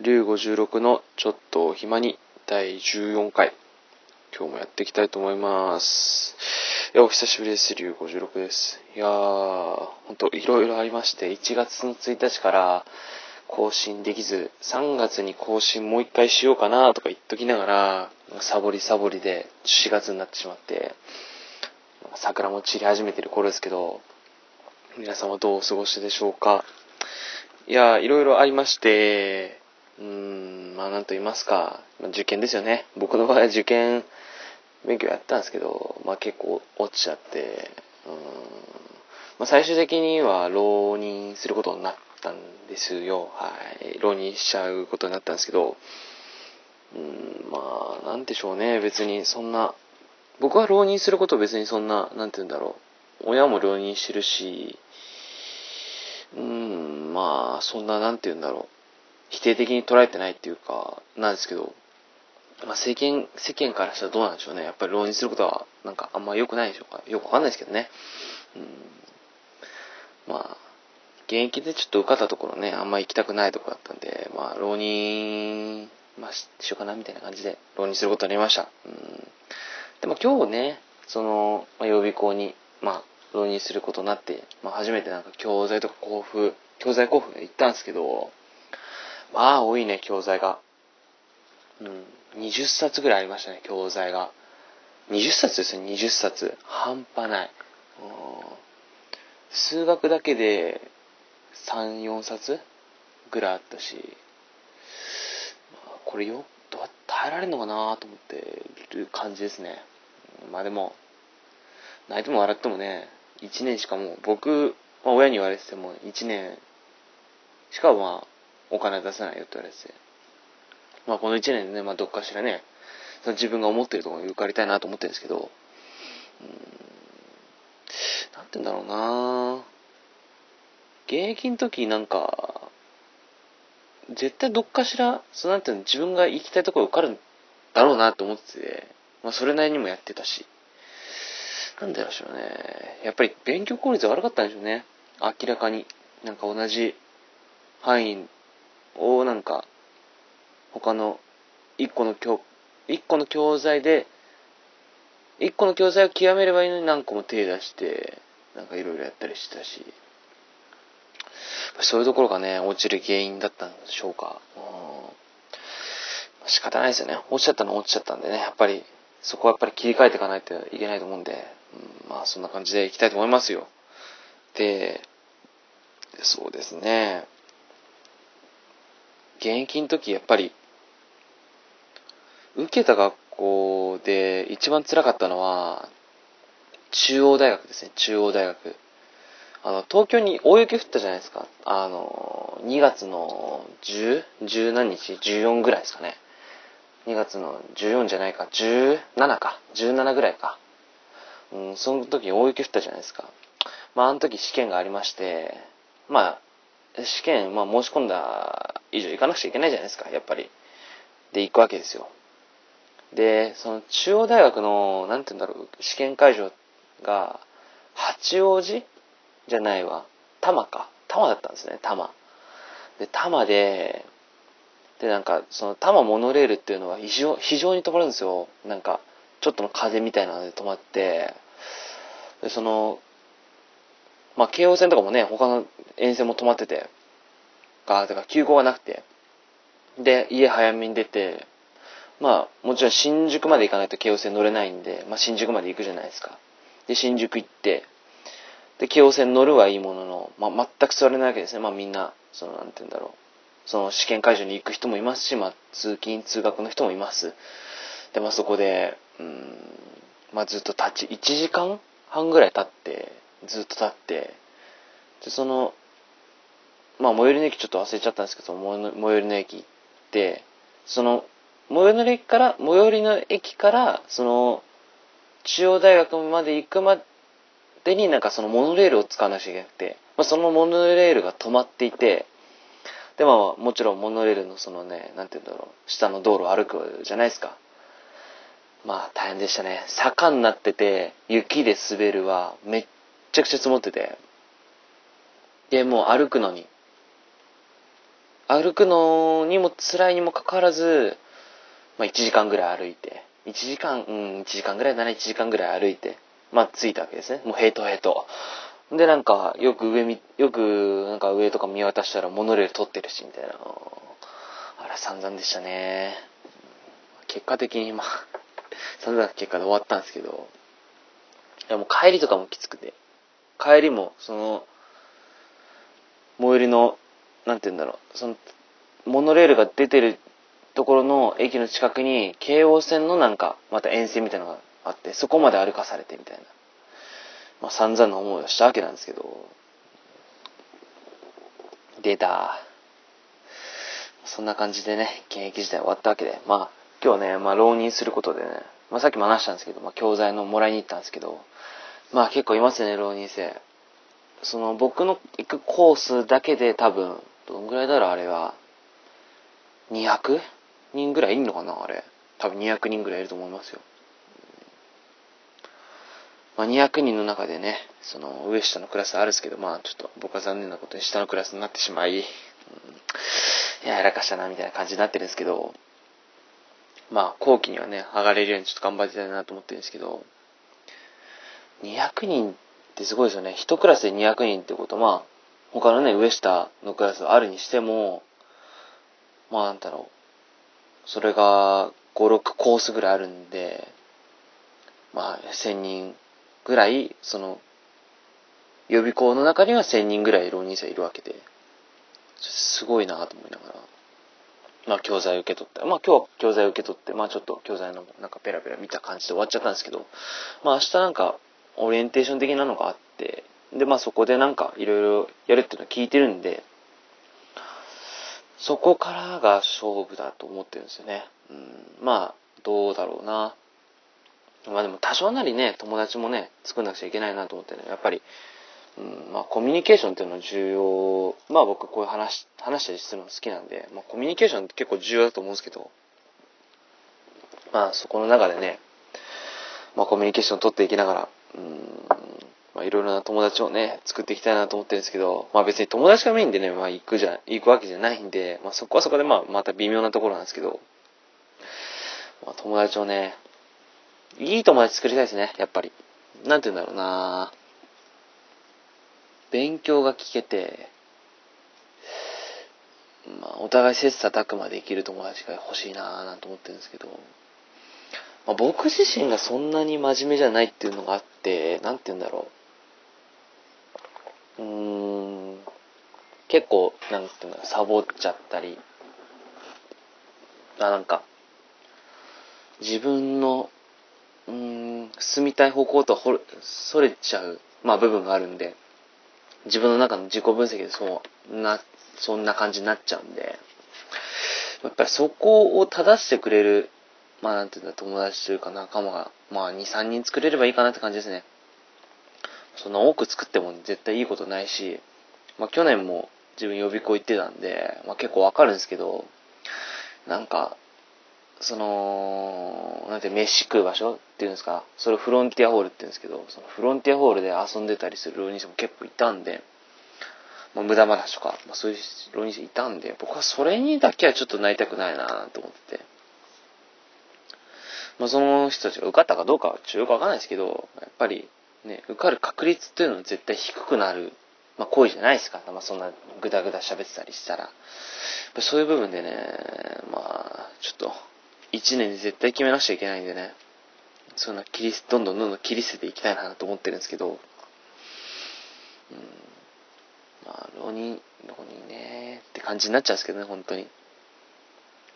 竜56のちょっと暇に第14回。今日もやっていきたいと思います。いや、お久しぶりです。竜56です。いやー、ほんといろいろありまして、1月の1日から更新できず、3月に更新もう一回しようかなとか言っときながら、サボりサボりで4月になってしまって、桜も散り始めてる頃ですけど、皆さんはどうお過ごしでしょうかいやー、いろいろありまして、うーん、まあなんと言いますか、受験ですよね。僕の場合は受験勉強やったんですけど、まあ結構落ちちゃって、うーん、まあ最終的には浪人することになったんですよ。はい。浪人しちゃうことになったんですけど、うん、まあなんでしょうね。別にそんな、僕は浪人すること別にそんな、なんて言うんだろう。親も浪人してるし、うん、まあ、そんな、なんて言うんだろう。否定的に捉えてないっていうか、なんですけど、まあ、世間、世間からしたらどうなんでしょうね。やっぱり浪人することは、なんか、あんま良くないでしょうか。よくわかんないですけどね。うん。まあ、現役でちょっと受かったところね、あんま行きたくないところだったんで、まあ、浪人、まあ、ししようかな、みたいな感じで、浪人することになりました。うん。でも今日ね、その、まあ、予備校に、まあ、浪人することになって、まあ、初めてなんか教材とか交付、教材交付に行ったんですけど、まあ、多いね、教材が。うん。20冊ぐらいありましたね、教材が。20冊ですよ、20冊。半端ない。数学だけで3、4冊ぐらいあったし、まあこれよ、どうやって耐えられるのかなと思ってる感じですね。まあでも、泣いても笑ってもね、1年しかもう、僕、まあ、親に言われてても、1年しかまあ、お金出せないよって言われてて。まあこの1年でね、まあどっかしらね、その自分が思ってるところに受かりたいなと思ってるんですけど、うん、なんて言うんだろうな現役の時なんか、絶対どっかしら、そうなんていうの、自分が行きたいところ受かるんだろうなと思ってて、まあそれなりにもやってたし、なんでしょうね。やっぱり勉強効率悪かったんでしょうね。明らかに。なんか同じ範囲をなんか、他の一個の教、一個の教材で、一個の教材を極めればいいのに何個も手出して、なんかいろいろやったりしてたし、そういうところがね、落ちる原因だったんでしょうか。うん、仕方ないですよね。落ちちゃったのは落ちちゃったんでね、やっぱり、そこはやっぱり切り替えていかないといけないと思うんで、うん、まあそんな感じでいきたいと思いますよ。で、そうですね。現役の時やっぱり、受けた学校で一番辛かったのは、中央大学ですね、中央大学。あの、東京に大雪降ったじゃないですか。あの、2月の10、10何日 ?14 ぐらいですかね。2月の14じゃないか、17か、17ぐらいか。うん、その時大雪降ったじゃないですか。まあ、あの時試験がありまして、まあ、試験、まあ、申し込んだ以上行かなくちゃいけないじゃないですか、やっぱり。で、行くわけですよ。で、その中央大学の、なんて言うんだろう、試験会場が、八王子じゃないわ。多摩か。多摩だったんですね、多摩。で、多摩で、で、なんか、その多摩モノレールっていうのは非常非常に止まるんですよ。なんか、ちょっとの風みたいなので止まって、で、その、まあ、京王線とかもね、他の沿線も止まってて、が、だから急行がなくて、で、家早めに出て、まあ、もちろん新宿まで行かないと京王線乗れないんで、まあ、新宿まで行くじゃないですか。で、新宿行って、で、京王線乗るはいいものの、まあ、全く座れないわけですね。まあ、みんな、その、なんて言うんだろう。その試験会場に行く人もいますし、まあ、通勤、通学の人もいます。で、まあ、そこで、うん、まあ、ずっと立ち、1時間半ぐらい経って、ずっと立って、で、その、まあ、最寄りの駅ちょっと忘れちゃったんですけど、最寄りの駅行って、その、最寄りの駅から、最寄りの駅から、その、中央大学まで行くまでになんかそのモノレールを使わなきゃいけなくて、まあ、そのモノレールが止まっていて、で、まあ、もちろんモノレールのそのね、なんて言うんだろう、下の道路を歩くじゃないですか。まあ、大変でしたね。坂になってて、雪で滑るは、めっちゃくちゃ積もってて、で、もう歩くのに、歩くのにも辛いにもかかわらず、まあ1時間ぐらい歩いて、1時間、うん、1時間ぐらいだな、1時間ぐらい歩いて、まあ着いたわけですね。もうヘトヘト。で、なんか、よく上み、よく、なんか上とか見渡したらモノレール撮ってるし、みたいな。あら、散々でしたね。結果的に、まあ、散々な結果で終わったんですけど、いやもう帰りとかもきつくて、帰りも、その、最寄りの、なんて言うんだろう、その、モノレールが出てるところの駅の近くに、京王線のなんか、また沿線みたいなのがあって、そこまで歩かされてみたいな。まあ、散々な思いをしたわけなんですけど、出た。そんな感じでね、現役時代終わったわけで、まあ、今日ね、まあ、浪人することでね、まあ、さっきも話したんですけど、まあ、教材のもらいに行ったんですけど、まあ、結構いますね、浪人生。その、僕の行くコースだけで多分、どんぐらいだろう、あれは。200人ぐらいいんのかな、あれ。多分200人ぐらいいると思いますよ。まあ、200人の中でね、その上下のクラスあるんですけど、まあちょっと僕は残念なことに下のクラスになってしまい、うん、や、らかしたなみたいな感じになってるんですけど、まあ後期にはね、上がれるようにちょっと頑張りたいなと思ってるんですけど、200人ってすごいですよね。1クラスで200人ってこと、まあ他のね、上下のクラスあるにしても、まあなんだろう、それが5、6コースぐらいあるんで、まあ1000人ぐらい、その、予備校の中には1000人ぐらい浪人生いるわけで、すごいなと思いながら、まあ教材受け取って、まあ今日は教材受け取って、まあちょっと教材のなんかペラペラ見た感じで終わっちゃったんですけど、まあ明日なんかオリエンテーション的なのがあって、でまあそこでなんかいろいろやるっていうのは聞いてるんで、そこからが勝負だと思ってるんですよね。うん、まあ、どうだろうな。まあでも多少なりね、友達もね、作んなくちゃいけないなと思ってね、やっぱり、うん、まあコミュニケーションっていうのは重要、まあ僕こういう話、話したりするの好きなんで、まあコミュニケーションって結構重要だと思うんですけど、まあそこの中でね、まあコミュニケーションを取っていきながら、うん、まあいろいろな友達をね、作っていきたいなと思ってるんですけど、まあ別に友達がメインでね、まあ行くじゃ、行くわけじゃないんで、まあそこはそこでまあまた微妙なところなんですけど、まあ友達をね、いい友達作りたいですね、やっぱり。なんて言うんだろうな勉強が聞けて、まあ、お互い切磋琢磨できる友達が欲しいなぁなんて思ってるんですけど、まあ、僕自身がそんなに真面目じゃないっていうのがあっ、なんて言うんだろう。うーん、結構、なんて言うんだろう、サボっちゃったり、あ、なんか、自分のうん、進みたい方向とはほそれちゃう、まあ部分があるんで、自分の中の自己分析でそうな、そんな感じになっちゃうんで、やっぱりそこを正してくれる、まあなんていうんだ、友達というか仲間が、まあ2、3人作れればいいかなって感じですね。そんな多く作っても絶対いいことないし、まあ去年も自分予備校行ってたんで、まあ結構わかるんですけど、なんか、その、なんて、飯食う場所っていうんですか、それフロンティアホールって言うんですけど、そのフロンティアホールで遊んでたりする浪人生も結構いたんで、まあ、無駄話とか、まあ、そういう浪人生いたんで、僕はそれにだけはちょっとなりたくないなと思ってて。まあ、その人たちが受かったかどうかはちょっとよくわかんないですけど、やっぱりね、受かる確率っていうのは絶対低くなる、まあ、行為じゃないですか。まあ、そんなぐだぐだ喋ってたりしたら。そういう部分でね、まあ、ちょっと、1年で絶対決めなくちゃいけないんでね、そんな切り、どんどんどんどん切り捨てていきたいなと思ってるんですけど、うん、まあ、浪人、浪人ねって感じになっちゃうんですけどね、本当に。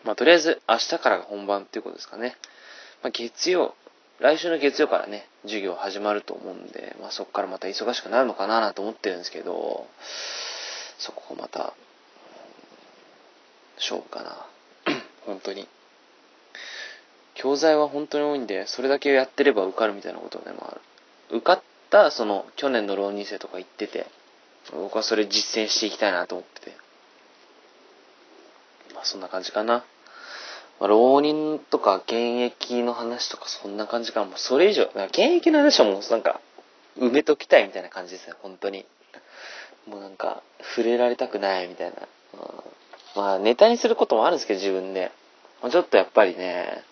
まあ、とりあえず、明日からが本番っていうことですかね。まあ、月曜、来週の月曜からね、授業始まると思うんで、まあ、そこからまた忙しくなるのかなと思ってるんですけど、そこがまた、勝負かな。本当に。教材は本当に多いんで、それだけやってれば受かるみたいなことね、まある、受かった、その、去年の浪人生とか言ってて、僕はそれ実践していきたいなと思ってて。まあ、そんな感じかな。まあ、浪人とか現役の話とかそんな感じかもうそれ以上、現役の話はもうなんか、埋めときたいみたいな感じですね、本当に。もうなんか、触れられたくないみたいな。うんまあネタにすることもあるんですけど、自分で。ちょっとやっぱりね、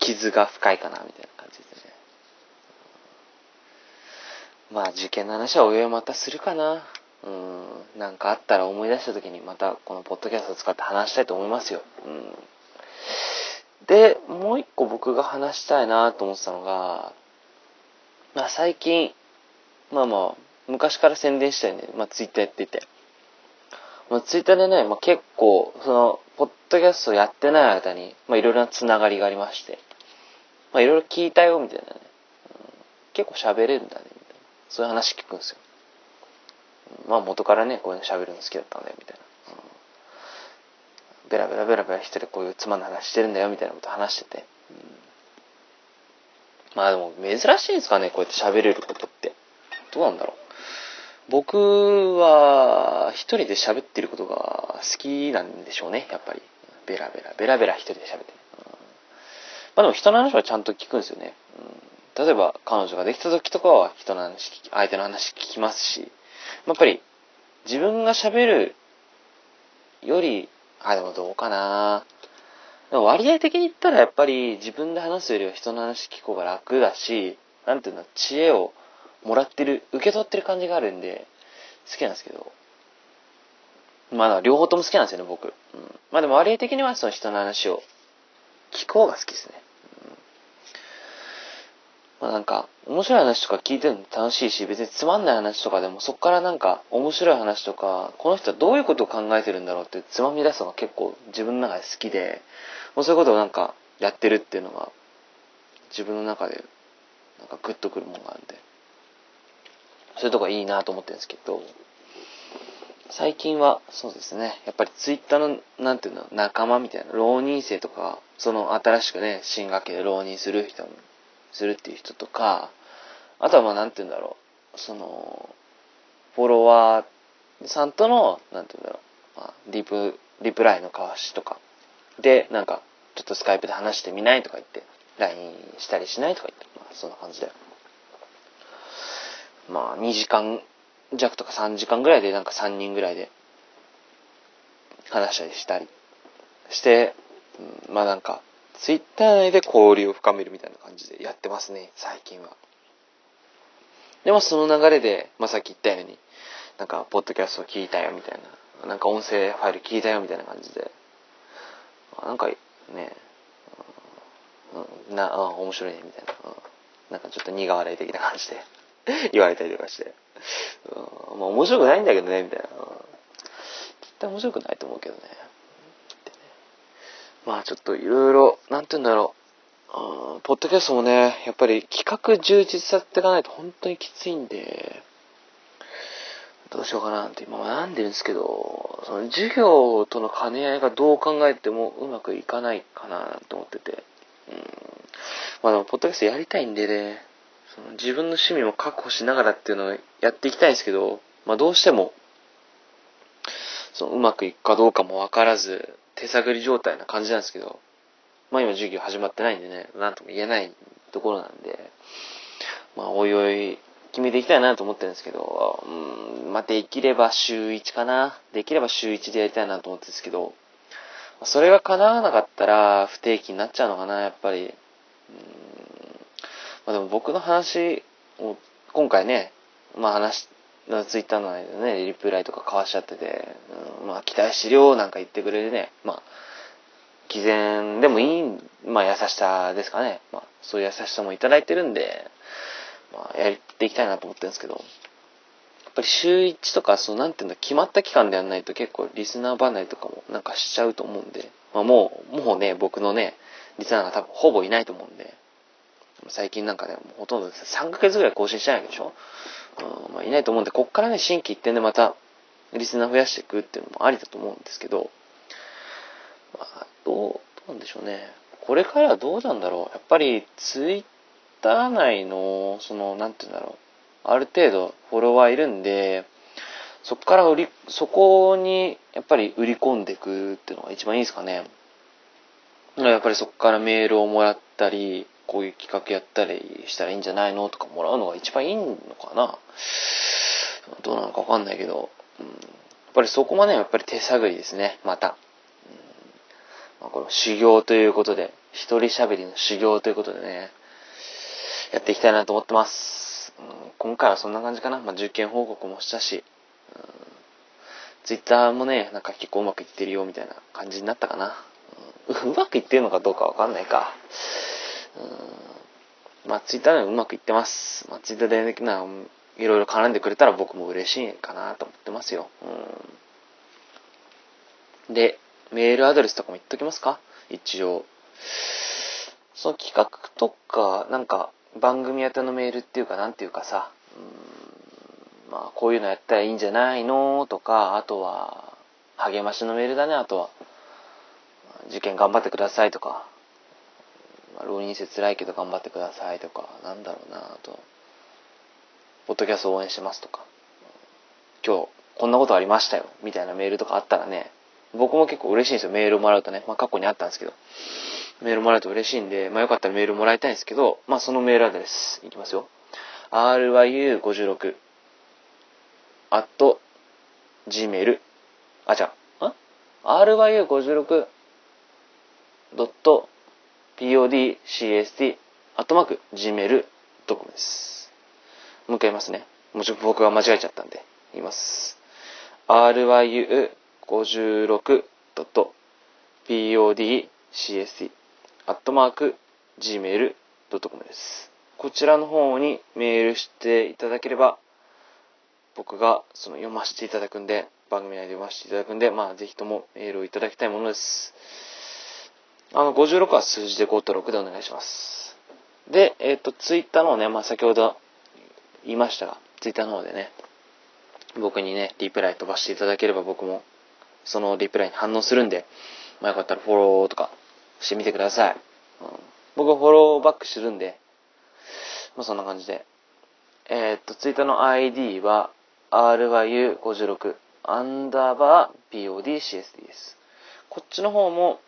傷が深いかな、みたいな感じですね。まあ受験の話はおいおいまたするかな。うん、なんかあったら思い出した時にまたこのポッドキャストを使って話したいと思いますよ。うん。で、もう一個僕が話したいなと思ってたのが、まあ最近、まあまあ、昔から宣伝したよね。まあツイッターやってて。まあツイッターでね、まあ結構、その、ポッドキャストやってない間に、まあいろいろなつながりがありまして、まあいろいろ聞いたよ、みたいなね。うん、結構喋れるんだね、みたいな。そういう話聞くんですよ。まあ元からね、こういうの喋るの好きだったんだよ、みたいな。ベラベラベラベラ一人でこういうつまんな話してるんだよみたいなこと話してて。うん、まあでも珍しいんですかね、こうやって喋れることって。どうなんだろう。僕は一人で喋ってることが好きなんでしょうね、やっぱり。ベラベラ、ベラベラ一人で喋って。うん、まあでも人の話はちゃんと聞くんですよね。うん、例えば彼女ができた時とかは人の話、相手の話聞きますし、やっぱり自分が喋るよりあ、でもどうかな。でも割合的に言ったらやっぱり自分で話すよりは人の話聞く方が楽だし、なんていうの、知恵をもらってる、受け取ってる感じがあるんで、好きなんですけど。まだ両方とも好きなんですよね、僕。うん。まあでも割合的にはその人の話を聞く方が好きですね。まあなんか、面白い話とか聞いてるの楽しいし、別につまんない話とかでも、そっからなんか、面白い話とか、この人はどういうことを考えてるんだろうってつまみ出すのが結構自分の中で好きで、もうそういうことをなんか、やってるっていうのが、自分の中で、なんかグッとくるものがあるんで、そういうとこいいなと思ってるんですけど、最近は、そうですね、やっぱりツイッターの、なんていうの、仲間みたいな、浪人生とか、その新しくね、新学期で浪人する人もするっていう人とか、あとはまあなんて言うんだろう、その、フォロワーさんとの、なんて言うんだろう、まあ、リプ、リプライの交わしとか、で、なんか、ちょっとスカイプで話してみないとか言って、LINE したりしないとか言って、まあそんな感じで。まあ2時間弱とか3時間ぐらいでなんか3人ぐらいで話したりしたりして、うん、まあなんかツイッター内で交流を深めるみたいな感じでやってますね、最近は。でもその流れで、まあ、さっき言ったように、なんか、ポッドキャスト聞いたよみたいな、なんか音声ファイル聞いたよみたいな感じで、なんかね、うん、な、あ、面白いねみたいな、うん、なんかちょっと苦笑い的な感じで 言われたりとかして、うん、まあ面白くないんだけどね、みたいな。絶対面白くないと思うけどね。まあちょっといろいろ、なんて言うんだろう。ポッドキャストもね、やっぱり企画充実させていかないと本当にきついんで、どうしようかなって今悩んでるんですけど、その授業との兼ね合いがどう考えてもうまくいかないかなと思ってて。うん。まあでも、ポッドキャストやりたいんでね、その自分の趣味も確保しながらっていうのをやっていきたいんですけど、まあどうしても、そのうまくいくかどうかもわからず、手探り状態な感じなんですけど、まあ今授業始まってないんでね、なんとも言えないところなんで、まあおいおい決めていきたいなと思ってるんですけど、うん、まあできれば週1かな。できれば週1でやりたいなと思ってるんですけど、それが叶わなかったら不定期になっちゃうのかな、やっぱり。うんまあでも僕の話を今回ね、まあ話ツイッターの間でね、リプライとか交わしちゃってて、うん、まあ、期待してるよなんか言ってくれるね、まあ、偽善でもいい、まあ、優しさですかね。まあ、そういう優しさもいただいてるんで、まあ、やっていきたいなと思ってるんですけど、やっぱり週1とか、そう、なんていうんだ、決まった期間でやんないと結構リスナー離れとかもなんかしちゃうと思うんで、まあ、もう、もうね、僕のね、リスナーが多分ほぼいないと思うんで、最近なんかね、ほとんど3ヶ月ぐらい更新してないでしょ？うんまあ、いないと思うんで、こっからね、新規一点でまた、リスナー増やしていくっていうのもありだと思うんですけど、まあ、どう、どうなんでしょうね。これからどうなんだろう。やっぱり、ツイッター内の、その、なんて言うんだろう。ある程度、フォロワーいるんで、そこから売り、そこに、やっぱり売り込んでいくっていうのが一番いいですかね。やっぱりそこからメールをもらったり、こういう企画やったりしたらいいんじゃないのとかもらうのが一番いいのかな。どうなのかわかんないけど、うん、やっぱりそこまでやっぱり手探りですね、また。うん。まあ、この修行ということで、一人喋りの修行ということでね、やっていきたいなと思ってます。うん、今回はそんな感じかな。まあ、受験報告もしたし、うん、ツイッターもね、なんか結構うまくいってるよみたいな感じになったかな。うん、うまくいってるのかどうかわかんないか。うん、まあ、ツイッターでもうまくいってます。まあ、ツイッターで、ね、ないろいろ絡んでくれたら僕も嬉しいかなと思ってますよ。うん、で、メールアドレスとかも言っときますか？一応。その企画とか、なんか、番組宛てのメールっていうか、なんていうかさ、うん、まあ、こういうのやったらいいんじゃないのとか、あとは、励ましのメールだね、あとは、受験頑張ってくださいとか、まあ、浪人生辛いけど頑張ってくださいとか、なんだろうな、あと、ポッドキャスト応援してますとか、今日こんなことありましたよ、みたいなメールとかあったらね、僕も結構嬉しいんですよ、メールをもらうとね。まあ過去にあったんですけど。メールもらうと嬉しいんで、まあよかったらメールもらいたいんですけど、まあそのメールアドレス、いきますよ。ryu56 at gmail あ、じゃあ、ん ryu56 podcst, アットマーク、gmail.com です。もう一回言いますね。もちろん僕が間違えちゃったんで、言います。ryu56.podcst, アットマーク、gmail.com です。こちらの方にメールしていただければ、僕がその読ませていただくんで、番組内で読ませていただくんで、まあぜひともメールをいただきたいものです。あの、56は数字で5と6でお願いします。で、えっ、ー、と、ツイッターのね、まあ先ほど言いましたが、ツイッターの方でね、僕にね、リプライ飛ばしていただければ僕もそのリプライに反応するんで、まあよかったらフォローとかしてみてください。うん、僕はフォローバックするんで、まあそんな感じで。えー、っと、ツイッターの ID は ryu56 アンダーバー podcsd です。こっちの方も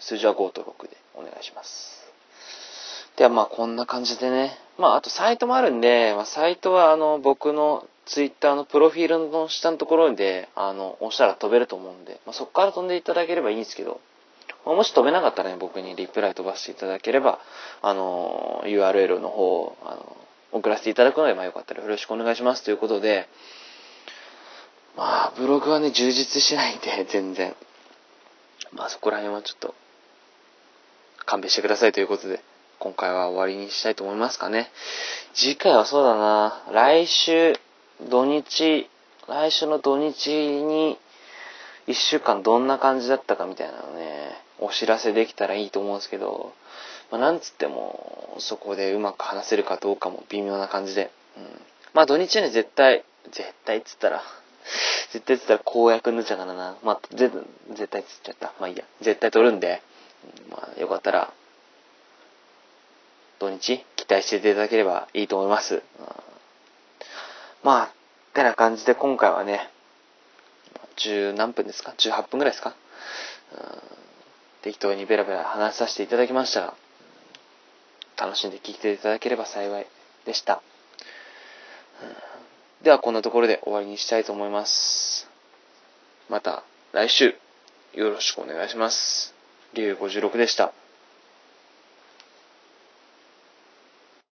数字は5と6でお願いします。ではまあこんな感じでね。まああとサイトもあるんで、まあ、サイトはあの僕のツイッターのプロフィールの下のところで、あの、押したら飛べると思うんで、まあ、そこから飛んでいただければいいんですけど、もし飛べなかったらね、僕にリプライ飛ばしていただければ、あの、URL の方を、あの、送らせていただくので、まあよかったらよろしくお願いしますということで、まあ、ブログはね、充実しないんで、全然。まあそこら辺はちょっと、勘弁してくださいということで、今回は終わりにしたいと思いますかね。次回はそうだな、来週、土日、来週の土日に、一週間どんな感じだったかみたいなのね、お知らせできたらいいと思うんですけど、まあ、なんつっても、そこでうまく話せるかどうかも微妙な感じで。うん、まあ土日に絶対、絶対っつったら、絶対っつったら公約になっちゃうからな。まあ、絶対っつっちゃった。まあいいや。絶対取るんで、まあよかったら、土日期待していただければいいと思います。まあ、ってな感じで今回はね、十何分ですか ?18 分ぐらいですか？適当にベラベラ話させていただきましたが、楽しんで聞いていただければ幸いでした。ではこんなところで終わりにしたいと思います。また来週よろしくお願いします。竜56でした。